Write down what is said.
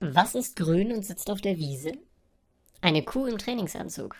Was ist grün und sitzt auf der Wiese? Eine Kuh im Trainingsanzug.